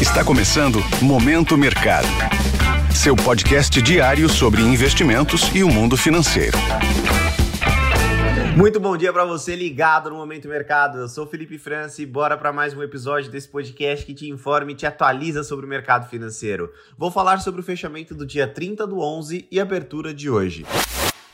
Está começando Momento Mercado. Seu podcast diário sobre investimentos e o mundo financeiro. Muito bom dia para você ligado no Momento Mercado. Eu sou Felipe França e bora para mais um episódio desse podcast que te informa e te atualiza sobre o mercado financeiro. Vou falar sobre o fechamento do dia 30 do 11 e abertura de hoje.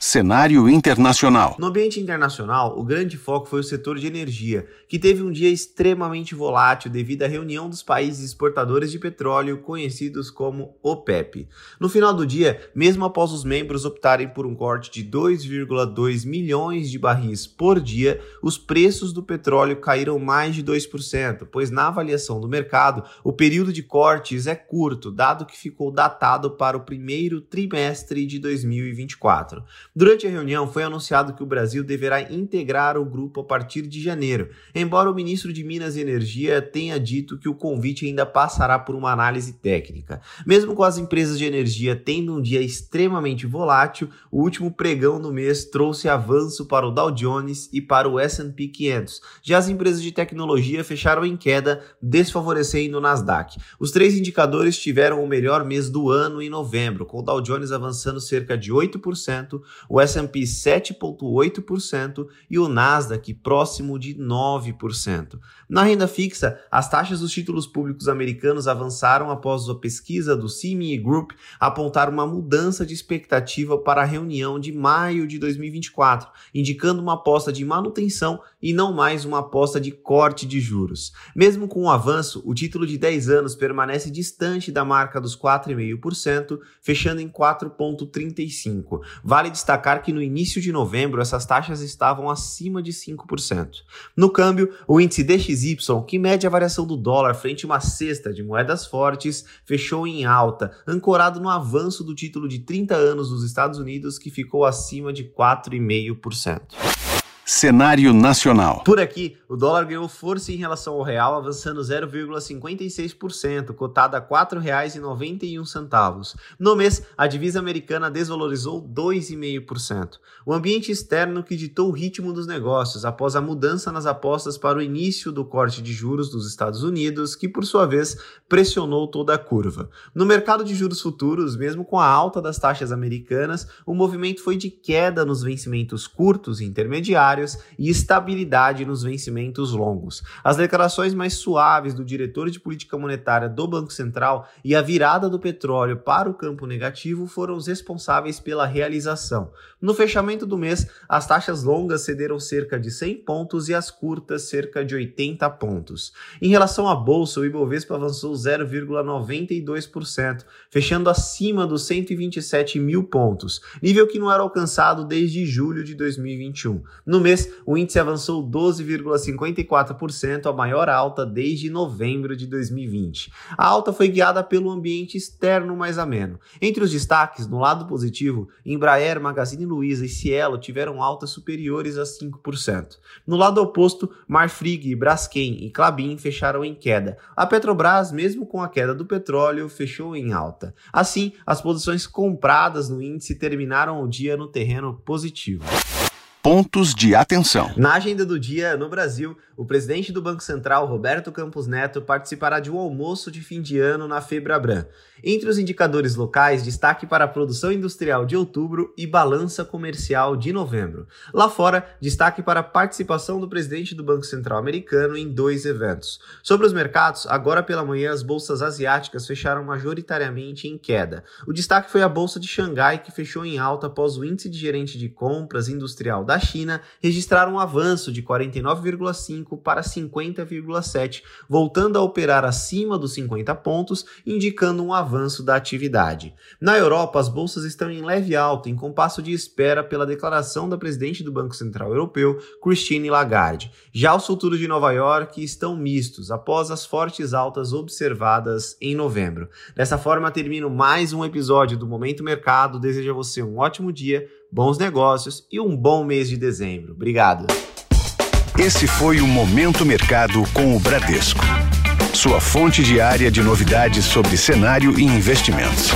Cenário internacional. No ambiente internacional, o grande foco foi o setor de energia, que teve um dia extremamente volátil devido à reunião dos países exportadores de petróleo, conhecidos como OPEP. No final do dia, mesmo após os membros optarem por um corte de 2,2 milhões de barris por dia, os preços do petróleo caíram mais de 2%, pois na avaliação do mercado, o período de cortes é curto, dado que ficou datado para o primeiro trimestre de 2024. Durante a reunião, foi anunciado que o Brasil deverá integrar o grupo a partir de janeiro, embora o ministro de Minas e Energia tenha dito que o convite ainda passará por uma análise técnica. Mesmo com as empresas de energia tendo um dia extremamente volátil, o último pregão do mês trouxe avanço para o Dow Jones e para o S&P 500. Já as empresas de tecnologia fecharam em queda, desfavorecendo o Nasdaq. Os três indicadores tiveram o melhor mês do ano em novembro, com o Dow Jones avançando cerca de 8%, o S&P 7,8% e o Nasdaq próximo de 9%. Na renda fixa, as taxas dos títulos públicos americanos avançaram após a pesquisa do CME Group apontar uma mudança de expectativa para a reunião de maio de 2024, indicando uma aposta de manutenção e não mais uma aposta de corte de juros. Mesmo com o avanço, o título de 10 anos permanece distante da marca dos 4,5%, fechando em 4,35%. Vale destacar que no início de novembro essas taxas estavam acima de 5%. No câmbio, o índice DXY, que mede a variação do dólar frente a uma cesta de moedas fortes, fechou em alta, ancorado no avanço do título de 30 anos dos Estados Unidos, que ficou acima de 4,5%. Cenário nacional. Por aqui, o dólar ganhou força em relação ao real, avançando 0,56%, cotado a R$ 4,91. No mês, a divisa americana desvalorizou 2,5%. O ambiente externo que ditou o ritmo dos negócios após a mudança nas apostas para o início do corte de juros dos Estados Unidos, que por sua vez pressionou toda a curva. No mercado de juros futuros, mesmo com a alta das taxas americanas, o movimento foi de queda nos vencimentos curtos e intermediários e estabilidade nos vencimentos longos. As declarações mais suaves do diretor de política monetária do Banco Central e a virada do petróleo para o campo negativo foram os responsáveis pela realização. No fechamento do mês, as taxas longas cederam cerca de 100 pontos e as curtas cerca de 80 pontos. Em relação à bolsa, o Ibovespa avançou 0,92%, fechando acima dos 127 mil pontos, nível que não era alcançado desde julho de 2021. No mês, o índice avançou 12,54%, a maior alta desde novembro de 2020. A alta foi guiada pelo ambiente externo mais ameno. Entre os destaques, no lado positivo, Embraer, Magazine Luiza e Cielo tiveram altas superiores a 5%. No lado oposto, Marfrig, Braskem e Clabin fecharam em queda. A Petrobras, mesmo com a queda do petróleo, fechou em alta. Assim, as posições compradas no índice terminaram o dia no terreno positivo pontos de atenção. Na agenda do dia, no Brasil, o presidente do Banco Central, Roberto Campos Neto, participará de um almoço de fim de ano na Febrabran. Entre os indicadores locais, destaque para a produção industrial de outubro e balança comercial de novembro. Lá fora, destaque para a participação do presidente do Banco Central americano em dois eventos. Sobre os mercados, agora pela manhã as bolsas asiáticas fecharam majoritariamente em queda. O destaque foi a bolsa de Xangai, que fechou em alta após o índice de gerente de compras industrial da China registrar um avanço de 49,5 para 50,7, voltando a operar acima dos 50 pontos, indicando um avanço da atividade. Na Europa, as bolsas estão em leve alta, em compasso de espera pela declaração da presidente do Banco Central Europeu, Christine Lagarde. Já os futuros de Nova York estão mistos, após as fortes altas observadas em novembro. Dessa forma, termino mais um episódio do Momento Mercado. Desejo a você um ótimo dia, bons negócios e um bom mês de dezembro. Obrigado. Esse foi o Momento Mercado com o Bradesco sua fonte diária de novidades sobre cenário e investimentos.